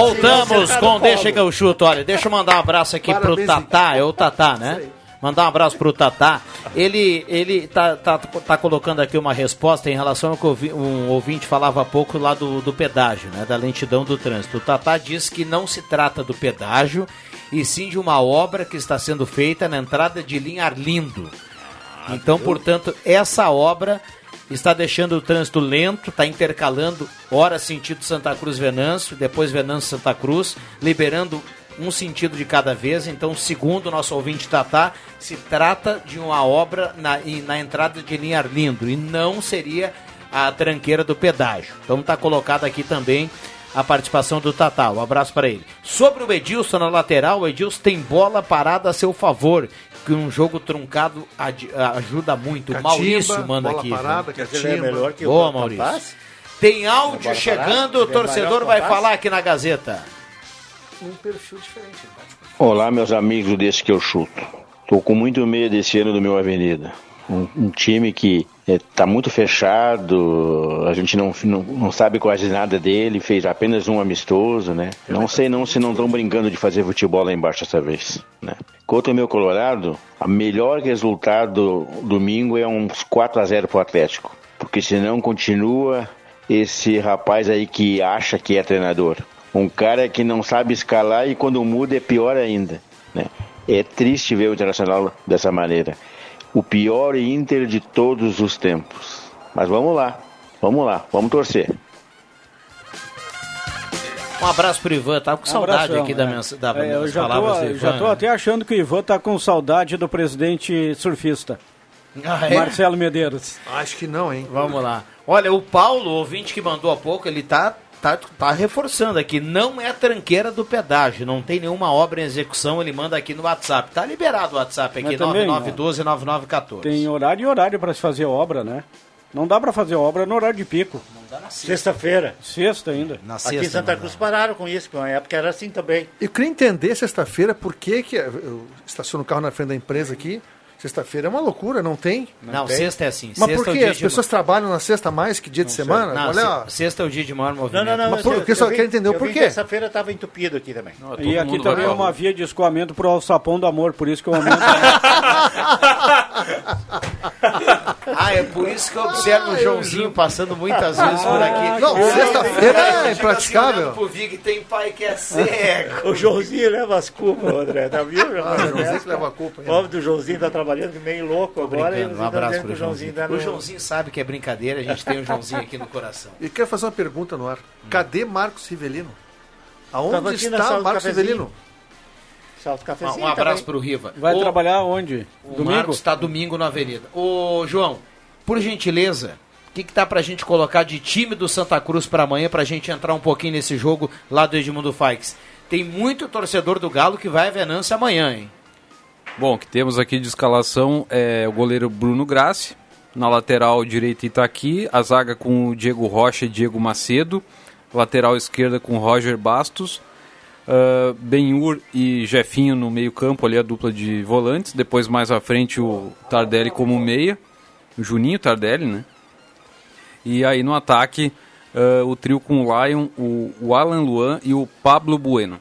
Voltamos Acertado com o Deixa que eu chuto. Olha, deixa eu mandar um abraço aqui Parabéns, pro Tatá. É o Tatá, né? Mandar um abraço pro Tatá. Ele, ele tá, tá, tá colocando aqui uma resposta em relação ao que ouvi- um ouvinte falava há pouco lá do, do pedágio, né? Da lentidão do trânsito. O Tatá diz que não se trata do pedágio, e sim de uma obra que está sendo feita na entrada de linha Arlindo. Então, portanto, essa obra está deixando o trânsito lento, está intercalando horas sentido Santa Cruz Venâncio, depois Venâncio Santa Cruz, liberando um sentido de cada vez. Então, segundo o nosso ouvinte Tatá, se trata de uma obra na, na entrada de linha Arlindo e não seria a tranqueira do pedágio. Então está colocado aqui também a participação do Tatá. Um abraço para ele. Sobre o Edilson na lateral, o Edilson tem bola parada a seu favor. Que um jogo truncado ad- ajuda muito. O Catimba, Maurício manda bola aqui. parada? Catimba. É melhor que o Boa, Campas? Maurício. Tem áudio chegando, parada? o torcedor vai falar aqui na Gazeta. Um perfil diferente. né? Olá, meus amigos desse que eu chuto. Tô com muito medo esse ano do meu Avenida. Um, um time que está muito fechado, a gente não, não, não sabe quase nada dele, fez apenas um amistoso, né? Não sei não se não estão brincando de fazer futebol lá embaixo dessa vez, né? Contra o meu Colorado, a melhor resultado domingo é uns 4 a 0 pro Atlético. Porque senão continua esse rapaz aí que acha que é treinador. Um cara que não sabe escalar e quando muda é pior ainda. Né? É triste ver o Internacional dessa maneira. O pior Inter de todos os tempos. Mas vamos lá, vamos lá, vamos torcer. Um abraço pro Ivan, tava com Um saudade abração, aqui da, é. mens da É, eu das já palavras tô, do Ivan. já tô né? até achando que o Ivan tá com saudade do presidente surfista. Ah, é? Marcelo Medeiros. Acho que não, hein? Vamos lá. Olha, o Paulo, o ouvinte que mandou há pouco, ele tá, tá, tá reforçando aqui. Não é tranqueira do pedágio, não tem nenhuma obra em execução, ele manda aqui no WhatsApp. Tá liberado o WhatsApp aqui, Mas também, 9912-9914. Tem horário e horário para se fazer obra, né? Não dá para fazer obra no horário de pico. Sexta-feira. Sexta ainda. Na Aqui em Santa Cruz pararam com isso, que na época era assim também. Eu queria entender sexta-feira por que, que eu estaciono o carro na frente da empresa aqui. Sexta-feira é uma loucura, não tem? Não, sexta é assim. Mas Sexta por é o quê? dia As de- pessoas trabalham na sexta mais que dia de semana? Não, Olha, se- sexta é o dia de maior movimento. Não, não, não. Mas por- eu- eu só- quero entender o porquê. Terça-feira estava entupido aqui também. E aqui também é uma via de escoamento pro alçapão do amor, por isso que eu aumento. Ah, é por isso que eu observo o Joãozinho passando muitas vezes por aqui. Não, Eu- sexta-feira é assim impraticável. olhando pro Vig, tem pai que é cego. O Joãozinho leva as culpas, André. Tá viu? Ah, o Joãozinho que leva a culpa. O pobre do Joãozinho tá trabalhando que meio louco agora. Brincando, um vocês abraço pro Joãozinho. tá O Joãozinho sabe que é brincadeira, a gente tem o Joãozinho aqui no coração. E quero fazer uma pergunta no ar. Cadê Marcos Rivelino? Aonde está Marcos cafezinho. Rivelino? Salto cafezinho Um abraço também. pro Riva. Vai Ô, trabalhar onde? O Domingo? Marcos está domingo na Avenida. Ô, João, por gentileza, o que, que tá pra gente colocar de time do Santa Cruz para amanhã, pra gente entrar um pouquinho nesse jogo lá do Edmundo Faix? Tem muito torcedor do Galo que vai a Venância amanhã, hein? Bom, o que temos aqui de escalação é o goleiro Bruno Grassi, na lateral direita Itaqui, a zaga com o Diego Rocha e Diego Macedo, lateral esquerda com Roger Bastos, uh, Benhur e Jefinho no meio campo, ali a dupla de volantes, depois mais à frente o Tardelli como meia, o Juninho Tardelli, né? E aí no ataque uh, o trio com o Lion, o, o Alan Luan e o Pablo Bueno.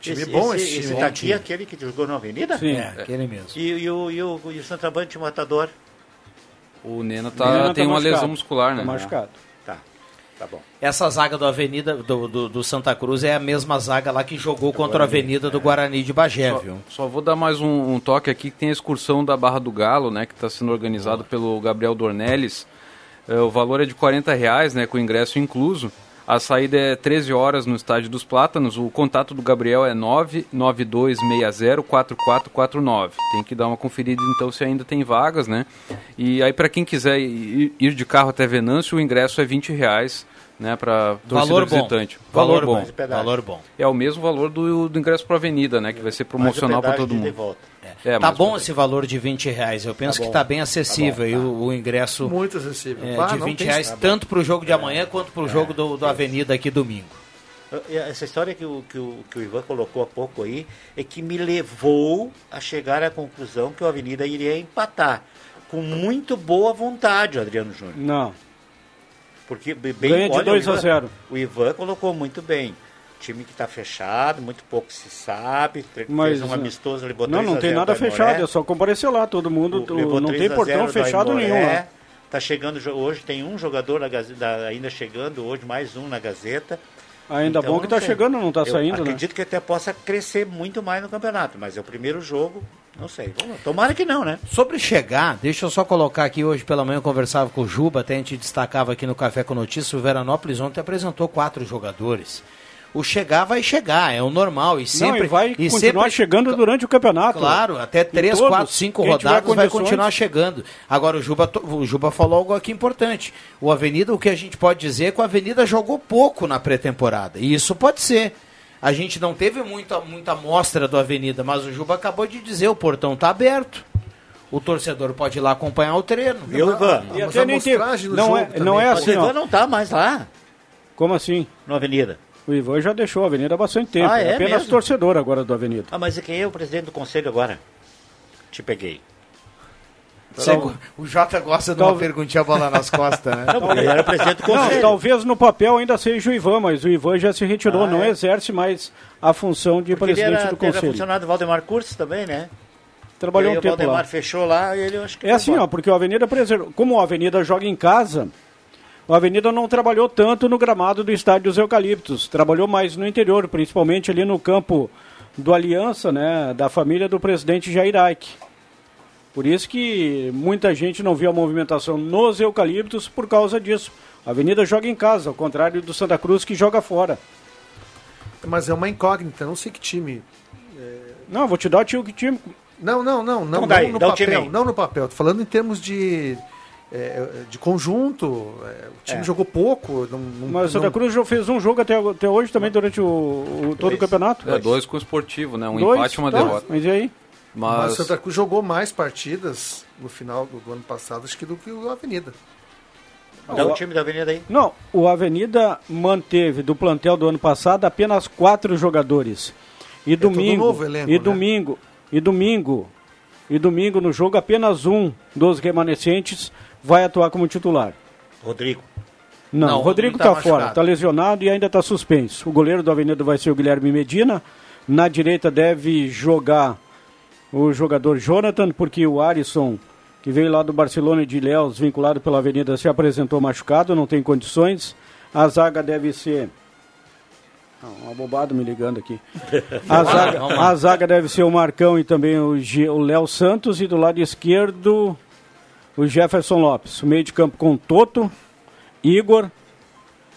Time esse, bom esse, esse esse time. daqui é aquele que jogou na Avenida? Sim. É, aquele mesmo. E, e o, e, o, e o Santabante Matador? O Nena, O tá, Nena tá tem uma machucado. lesão muscular, né? Tá machucado. Tá, bom. Essa zaga do Avenida do, do, do Santa Cruz é a mesma zaga lá que jogou contra a Avenida do Guarani de Bagé, Só, viu? só vou dar mais um, um toque aqui que tem a excursão da Barra do Galo, né, que está sendo organizado pelo Gabriel Dornelles. É, o valor é de 40 reais, né, com ingresso incluso. A saída é 13 horas no Estádio dos Plátanos. O contato do Gabriel é 992604449. Tem que dar uma conferida então se ainda tem vagas, né? E aí para quem quiser ir, de carro até Venâncio, o ingresso é 20 reais, né, para Valor bom. visitante. Valor Valor, bom. bom. Valor bom. É o mesmo valor do, do ingresso para Avenida, né, que vai ser promocional para todo mundo. É, tá bom esse valor de 20 reais. Eu penso Tá que bom. tá bem acessível Tá bom, aí o, o ingresso Muito acessível. é, Ah, de não 20 tem- reais, tá tanto pro jogo de amanhã quanto pro jogo do, do Avenida aqui domingo. E Essa história que o, que, o, que o Ivan colocou há pouco aí é que me levou a chegar à conclusão que o Avenida iria empatar. Com muito boa vontade, o Adriano Júnior. Não. Porque be- bem, Ganha de olha, o 2 a Ivan- 0. O Ivan colocou muito bem. Time que está fechado, muito pouco se sabe. Mas, fez um amistoso, ele botou Não, 3 não tem 0 nada fechado, é só comparecer lá, todo mundo. O- levou não 3 tem portão 0 do fechado Aimoré. nenhum lá. Tá chegando hoje, tem um jogador na Gazeta, ainda chegando hoje, mais um na Gazeta. Ainda Então, bom que tá sei. chegando, não tá Eu saindo, né? Acredito que até possa crescer muito mais no campeonato, mas é o primeiro jogo Não sei. Tomara que não, né? Sobre chegar, deixa eu só colocar aqui, hoje pela manhã eu conversava com o Juba, até a gente destacava aqui no Café com Notícias, o Veranópolis ontem apresentou quatro jogadores. O chegar vai chegar, é o normal. E sempre, Não, e vai e continuar sempre- chegando durante o campeonato. Claro, até Em 3, todos, 4, 5 quem tiver rodadas vai continuar chegando. Agora, o Juba, o Juba falou algo aqui importante. O Avenida, o que a gente pode dizer é que o Avenida jogou pouco na pré-temporada. E isso pode ser. A gente não teve muita, muita amostra do Avenida, mas o Juba acabou de dizer, o portão está aberto. O torcedor pode ir lá acompanhar o treino. Viu, Ivan? E até nem tem- não é, não é assim, o Ivan não tá mais lá, Como assim? na Avenida. O Ivan já deixou a Avenida há bastante tempo. Ah, é apenas mesmo? torcedor agora do Avenida. Ah, mas quem é o presidente do conselho agora? Te peguei. Você- o Jota gosta de uma Tal- perguntinha bola nas costas, né? Não, ele era presidente do Não, conselho. talvez no papel ainda seja o Ivan, mas o Ivan já se retirou, Ah, não é? exerce mais a função de Porque ele presidente era, do era conselho. funcionário do Valdemar Cursos também, né? Trabalhou E um tempo O Valdemar lá. fechou lá e ele eu acho que É assim, embora. ó, porque o Avenida preservou. Como o Avenida joga em casa, o Avenida não trabalhou tanto no gramado do estádio dos Eucaliptos. Trabalhou mais no interior, principalmente ali no campo do Aliança, né, da família do presidente Jair Aik. Por isso que muita gente não viu a movimentação nos Eucaliptos por causa disso. A Avenida joga em casa, ao contrário do Santa Cruz que joga fora. Mas é uma incógnita, não sei que time. Não, eu vou te dar o tio que time. Não, não, não, não, Então daí, não no papel, não no papel. Tô falando em termos de é, de conjunto. é, o time É. jogou pouco. Não, não- Mas o Santa não- Cruz já fez um jogo até, até hoje também durante o, o- todo o campeonato. É, dois com o esportivo, né? Um Dois, empate e uma tá, derrota. Mas e aí? Mas Mas o Santa Cruz jogou mais partidas no final do, do ano passado, acho que do que o Avenida. Dá o time da Avenida aí. Não, o Avenida manteve do plantel do ano passado apenas quatro jogadores. E domingo, novo elenco, e né? domingo, e domingo, e domingo no jogo apenas um dos remanescentes vai atuar como titular. Rodrigo. Não, Não, Rodrigo Rodrigo tá está fora, está lesionado e ainda está suspenso. O goleiro do Avenida vai ser o Guilherme Medina. Na direita deve jogar o jogador Jonathan, porque o Arisson, que veio lá do Barcelona de Ilhéus, vinculado pela Avenida, se apresentou machucado, não tem condições. A zaga deve ser. Ah, uma bobada me ligando aqui. A zaga, a zaga deve ser o Marcão e também o Léo Santos. E do lado esquerdo, o Jefferson Lopes. O meio de campo com Toto, Igor,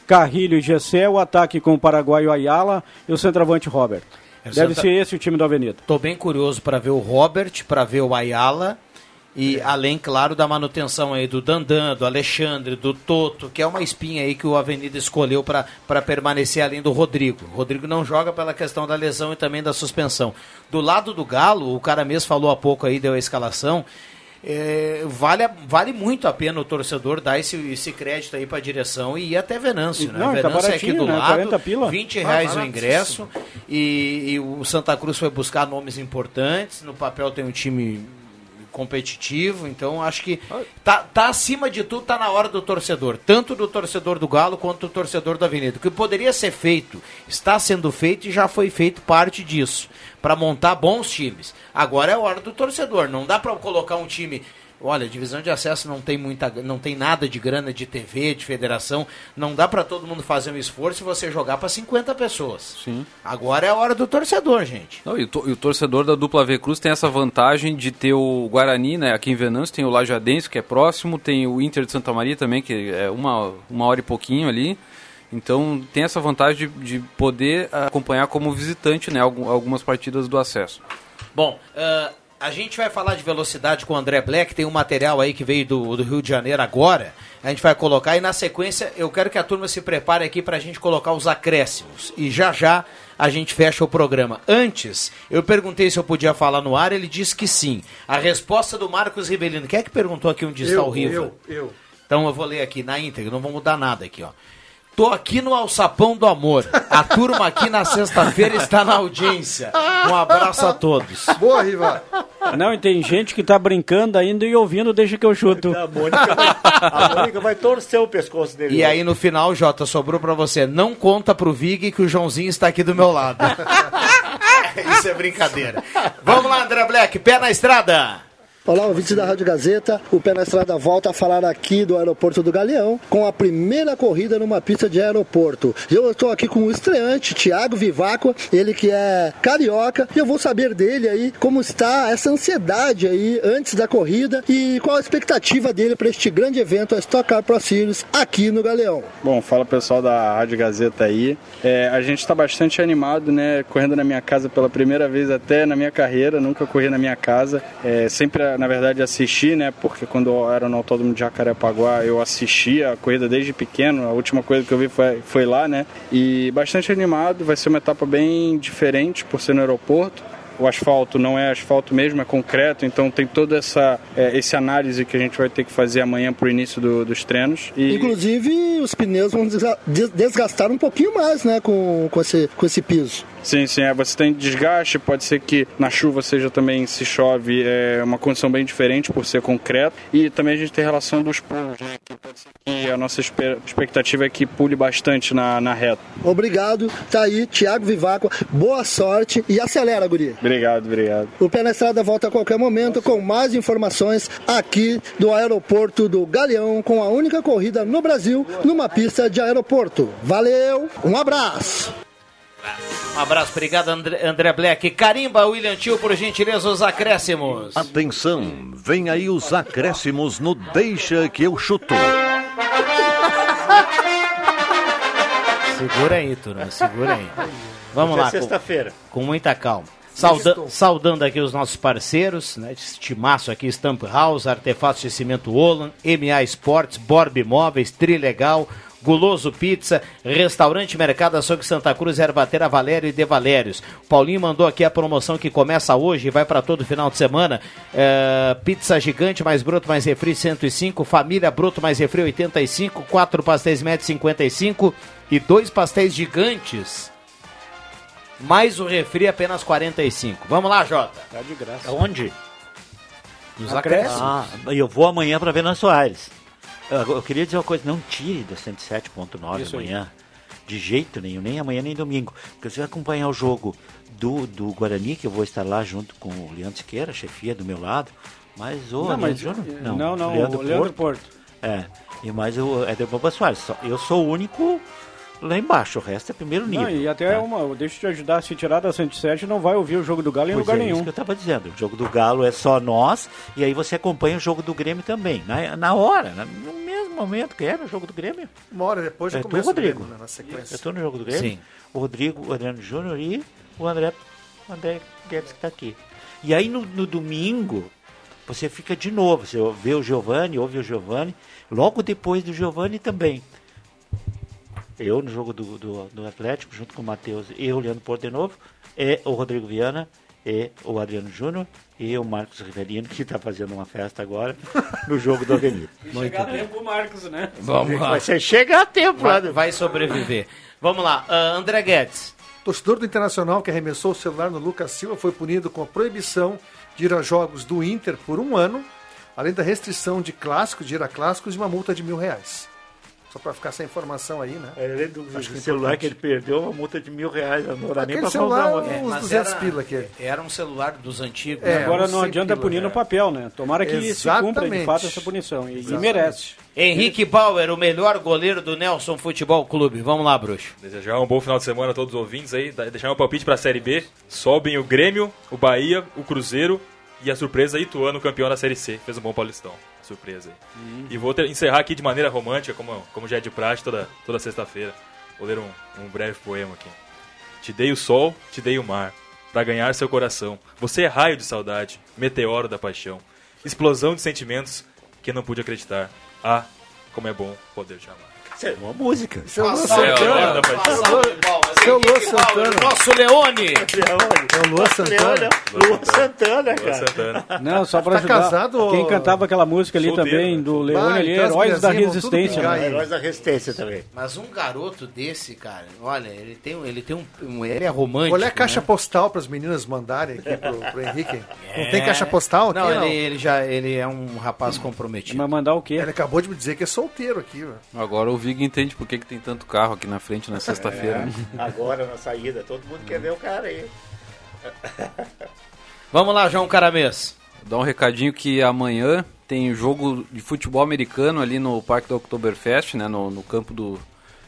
Carrilho e Gessé. O ataque com o paraguaio Ayala e o centroavante Robert. É, Deve ser esse o time da Avenida. Tô bem curioso para ver o Robert, para ver o Ayala e além, claro, da manutenção aí do Dandan, do Alexandre, do Toto, que é uma espinha aí que o Avenida escolheu para permanecer além do Rodrigo. O Rodrigo não joga pela questão da lesão e também da suspensão. Do lado do Galo, o cara mesmo falou há pouco aí, deu a escalação. É, vale, vale muito a pena o torcedor dar esse, esse crédito aí para a direção e ir até Venâncio. Né? Não, tá Venâncio é aqui do né? lado, 40 pila. 20 Ah, reais o baratíssimo. ingresso. E, e o Santa Cruz foi buscar nomes importantes. No papel tem um time competitivo, então acho que tá, tá acima de tudo, tá na hora do torcedor, tanto do torcedor do Galo quanto do torcedor da Avenida. O que poderia ser feito, está sendo feito e já foi feito parte disso, para montar bons times. Agora é a hora do torcedor, não dá para colocar um time Olha, divisão de acesso não tem muita, não tem nada de grana de TV, de federação. Não dá para todo mundo fazer um esforço e você jogar para 50 pessoas. Sim. Agora é a hora do torcedor, gente. Não, e, o to- e o torcedor da dupla V Cruz tem essa vantagem de ter o Guarani, né? Aqui em Venâncio tem o Lajadense, que é próximo, tem o Inter de Santa Maria também, que é uma, uma hora e pouquinho ali. Então tem essa vantagem de, de poder ah, acompanhar como visitante, né? Algum- algumas partidas do acesso. Bom, ah, a gente vai falar de velocidade com o André Black, tem um material aí que veio do, do Rio de Janeiro agora. A gente vai colocar e na sequência eu quero que a turma se prepare aqui para a gente colocar os acréscimos. E já já a gente fecha o programa. Antes, eu perguntei se eu podia falar no ar, ele disse que sim. A resposta do Marcos Ribelino. Quem é que perguntou aqui onde está o Riva? eu, eu. Então eu vou ler aqui na íntegra, não vou mudar nada aqui, ó. Tô aqui no Alçapão do Amor. A turma aqui na sexta-feira está na audiência. Um abraço a todos. Boa, Riva. Não, e tem gente que tá brincando ainda e ouvindo, deixa que eu chuto. A Mônica vai, a Mônica vai torcer o pescoço dele. E aí no final, Jota, sobrou pra você. Não conta pro Vig que o Joãozinho está aqui do meu lado. Isso é brincadeira. Vamos lá, André Black, pé na estrada. Olá, ouvintes da Rádio Gazeta. O Pé na Estrada volta a falar aqui do aeroporto do Galeão com a primeira corrida numa pista de aeroporto. Eu estou aqui com o estreante, Thiago Vivaco, ele que é carioca, e eu vou saber dele aí como está essa ansiedade aí antes da corrida e qual a expectativa dele para este grande evento, a Stock Car Pro Series, aqui no Galeão. Bom, fala pessoal da Rádio Gazeta aí. É, a gente está bastante animado, né? Correndo na minha casa pela primeira vez até na minha carreira, nunca corri na minha casa. É, sempre na verdade, assisti, né? Porque quando eu era no Autódromo de Jacarepaguá, eu assistia a corrida desde pequeno. A última coisa que eu vi foi, foi lá, né? E bastante animado. Vai ser uma etapa bem diferente por ser no aeroporto o asfalto não é asfalto mesmo, é concreto, então tem toda essa é, esse análise que a gente vai ter que fazer amanhã para o início do, dos treinos. E... Inclusive, os pneus vão desgastar um pouquinho mais, né, com, com, esse, com esse piso. Sim, sim, é, você tem desgaste, pode ser que na chuva seja também, se chove, é uma condição bem diferente por ser concreto. E também a gente tem relação dos pulos, né, que pode ser que a nossa expectativa é que pule bastante na, na reta. Obrigado, tá aí, Thiago Vivaco, boa sorte e acelera, guri. Obrigado, obrigado. O Pé na Estrada volta a qualquer momento com mais informações aqui do aeroporto do Galeão, com a única corrida no Brasil numa pista de aeroporto. Valeu, um abraço! Um abraço, obrigado André, André Black. Carimba, William Tio, por gentileza, os acréscimos. Atenção, vem aí os acréscimos no Deixa que eu chuto. Segura aí, turma, segura aí. Vamos Hoje é lá. sexta-feira. Com, com muita calma. Sauda, saudando aqui os nossos parceiros, né? Estimaço aqui, Stamp House, Artefatos de Cimento Olan, MA Esportes, Borb Imóveis, Trilegal, Guloso Pizza, Restaurante Mercado Açougue Santa Cruz, Ervatera Valério e De Valérios. Paulinho mandou aqui a promoção que começa hoje e vai para todo final de semana. É, pizza gigante, mais broto, mais refri, 105. Família broto, mais refri, 85. Quatro pastéis médios, 55. E dois pastéis gigantes, mais o refri, apenas 45. Vamos lá, Jota. Tá de graça. Onde? Nos acréscimos. Ah, eu vou amanhã para Venâncio Soares. Eu, queria dizer uma coisa, não tire da 107.9 Isso aí. amanhã. De jeito nenhum, nem amanhã nem domingo. Porque você vai acompanhar o jogo do, do Guarani, que eu vou estar lá junto com o Leandro Siqueira, chefia do meu lado. Mas o Não, Leandro mas- Júnior? não, não, o Leandro Porto. É, e mais o Éder Boba Soares. Eu sou o único lá embaixo, o resto é primeiro nível. Não, e até tá? uma, deixa eu te ajudar, se tirar da 107 não vai ouvir o jogo do Galo em Pois lugar é, nenhum. isso que eu tava dizendo. O jogo do Galo é só nós, e aí você acompanha o jogo do Grêmio também. Na, na hora, na- mesmo momento que era o jogo do Grêmio. Uma hora depois já é tu, começa o Rodrigo. Grêmio, né, na sequência. Eu tô no jogo do Grêmio. Sim. O Rodrigo, o Adriano Júnior e o André, o André Guedes que tá aqui. E aí no, no domingo, você fica de novo. Você vê o Giovanni, ouve o Giovanni. Logo depois do Giovanni também. Eu no jogo do, do, do Atlético, junto com o Matheus e o Leandro Porto de novo. E o Rodrigo Viana, e o Adriano Júnior, e o Marcos Rivelino, que está fazendo uma festa agora no jogo do Avenida. Chegar a tempo o Marcos, né? Vamos lá. Mas você chega a tempo lá. Vai, vai sobreviver. Vamos lá, ah, André Guedes. Torcedor do Internacional que arremessou o celular no Lucas Silva foi punido com a proibição de ir a jogos do Inter por um ano, além da restrição de clássicos, de ir a clássicos e uma multa de mil reais. Só para ficar essa informação aí, né? Além do, Acho que é celular importante. que ele perdeu, uma multa de mil reais. Não dá nem pra celular, comprar uns uma. mas 200 era- pila aqui. Era um celular dos antigos. É, né? Agora uns não 100 adianta pila, punir é. no papel, né? Tomara que se cumpra de Exatamente. fato essa punição. E, e Exatamente. merece. Henrique Bauer, o melhor goleiro do Nelson Futebol Clube. Vamos lá, bruxo. Desejar um bom final de semana a todos os ouvintes aí. Deixar meu palpite pra Série B. Sobem o Grêmio, o Bahia, o Cruzeiro e a surpresa Ituano, campeão da Série C. Fez um bom Paulistão. Surpresa aí. E vou ter- encerrar aqui de maneira romântica, como, como já é de praxe toda, toda sexta-feira. Vou ler um, um breve poema aqui. Te dei o sol, te dei o mar, pra ganhar seu coração. Você é raio de saudade, meteoro da paixão, explosão de sentimentos que não pude acreditar. Ah, como é bom poder te amar. Isso é uma música. Seu Luan Salve de Santana. Seu Luan Henrique Bauer, Santana. o Nosso Leone. É o Luan Santana. Luan Santana, Luan cara. Não, só pra Tá ajudar. casado Quem cantava aquela música ali também, né? do Leone ali, então Heróis da Resistência. né? Heróis da Resistência também. Mas um garoto desse, cara, olha, ele tem, um- ele tem um, Ele é romântico. Olha a caixa né? postal para as meninas mandarem aqui pro, pro Henrique. Não É. tem caixa postal aqui, Não? Ele, ele já ele é um rapaz comprometido. Mas mandar o quê? Ele acabou de me dizer que é solteiro aqui, velho. Agora o Vig entende por que, que tem tanto carro aqui na frente na sexta-feira. né? Agora na saída, todo mundo quer ver o cara aí. Vamos lá, João Caramês. Dar um recadinho que amanhã tem jogo de futebol americano ali no Parque do Oktoberfest, né, no, no campo do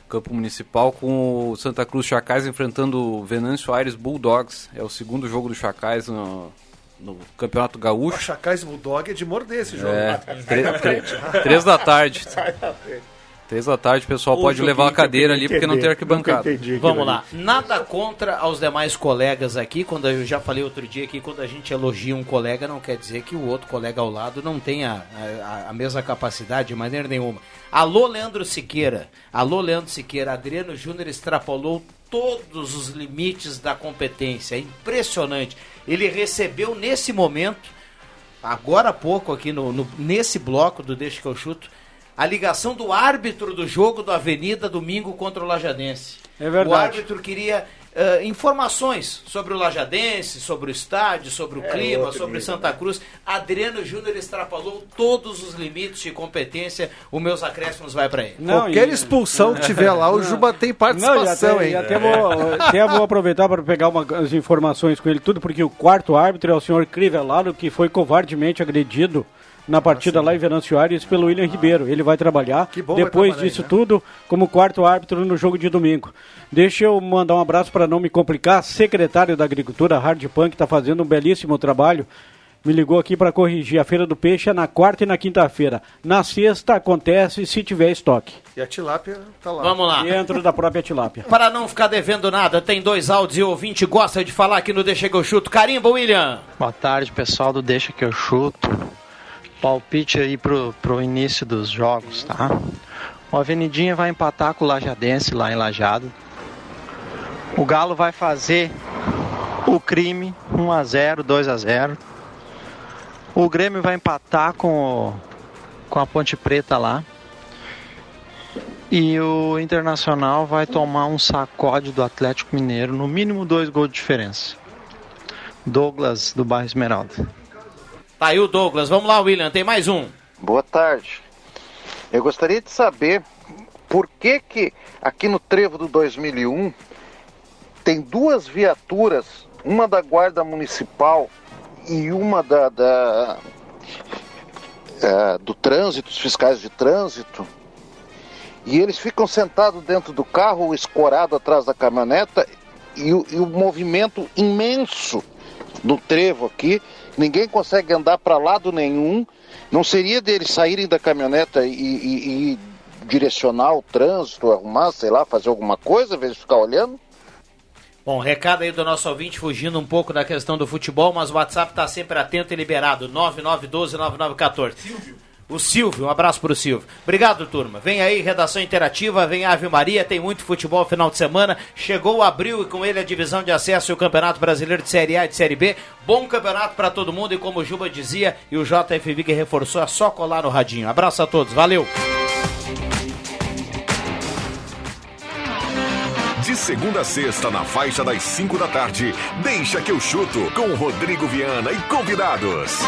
campo municipal, com o Santa Cruz Chacais enfrentando o Venâncio Aires Bulldogs. É o segundo jogo do Chacais no, no Campeonato O Gaúcho. Chacais Bulldog é de morder esse jogo. É, da frente. três da tarde. Três da tarde, o pessoal O pode levar a cadeira ali porque não tem arquibancada. Vamos lá. Nada contra aos demais colegas aqui. Quando eu já falei outro dia que quando a gente elogia um colega, não quer dizer que o outro colega ao lado não tenha a, a- a mesma capacidade de maneira nenhuma. Alô, Leandro Siqueira. Alô, Leandro Siqueira. Adriano Júnior extrapolou todos os limites da competência. É impressionante. Ele recebeu nesse momento, agora há pouco aqui no, no- nesse bloco do Deixa que eu chuto, a ligação do árbitro do jogo do Avenida domingo contra o Lajadense. É verdade. O árbitro queria eh, informações sobre o Lajadense, sobre o estádio, sobre o É clima, sobre nível, Santa Cruz. Adriano Júnior extrapolou todos os limites de competência. Os meus acréscimos vai para ele. Qualquer expulsão que tiver lá, o Juba tem participação, não, e hein? até, e até vou, até vou aproveitar para pegar umas informações com ele tudo, porque o quarto árbitro é o senhor Crivellaro, que foi covardemente agredido na partida lá em Venâncio Aires pelo William Ribeiro. Ele vai trabalhar bom vai depois trabalhar aí, disso né? tudo como quarto árbitro no jogo de domingo. Deixa eu mandar um abraço para não me complicar. Secretário da Agricultura, Hard Punk, está fazendo um belíssimo trabalho. Me ligou aqui para corrigir. A Feira do Peixe é na quarta e na quinta-feira. Na sexta acontece se tiver estoque. E a tilápia tá lá. Vamos lá. Dentro da própria tilápia. Para não ficar devendo nada, tem dois áudios e o ouvinte gosta de falar aqui no Deixa que eu chuto. Carimba, William. Boa tarde, pessoal do Deixa que eu chuto. Palpite aí pro, pro início dos jogos, tá? O Avenidinha vai empatar com o Lajadense lá em Lajado. O Galo vai fazer o crime 1 a 0, 2 a 0. O Grêmio vai empatar com o, com a Ponte Preta lá. E o Internacional vai tomar um sacode do Atlético Mineiro, no mínimo dois gols de diferença. Douglas do bairro Esmeralda. Tá aí o Douglas. Vamos lá, William. Tem mais um. Boa tarde. Eu gostaria de saber por que que aqui no Trevo do 2001 tem duas viaturas, uma da Guarda Municipal e uma da, da eh, do trânsito, os fiscais de trânsito, e eles ficam sentados dentro do carro, escorado atrás da caminhoneta, e o, e o movimento imenso do trevo aqui, ninguém consegue andar para lado nenhum. Não seria deles saírem da caminhoneta e, e- e direcionar o trânsito, arrumar, sei lá, fazer alguma coisa, em vez de ficar olhando? Bom, recado aí do nosso ouvinte fugindo um pouco da questão do futebol, mas o WhatsApp tá sempre atento e liberado. 9912-9914. O Silvio, um abraço pro Silvio. Obrigado, turma. Vem aí, redação interativa, vem Ave Maria, tem muito futebol final de semana. Chegou o abril e com ele a divisão de acesso e o Campeonato Brasileiro de Série A e de Série B. Bom campeonato para todo mundo e como o Juba dizia, e o JFV que reforçou, é só colar no radinho. Abraço a todos, valeu! De segunda a sexta, na faixa das 5 da tarde, deixa que eu chuto com Rodrigo Viana e convidados.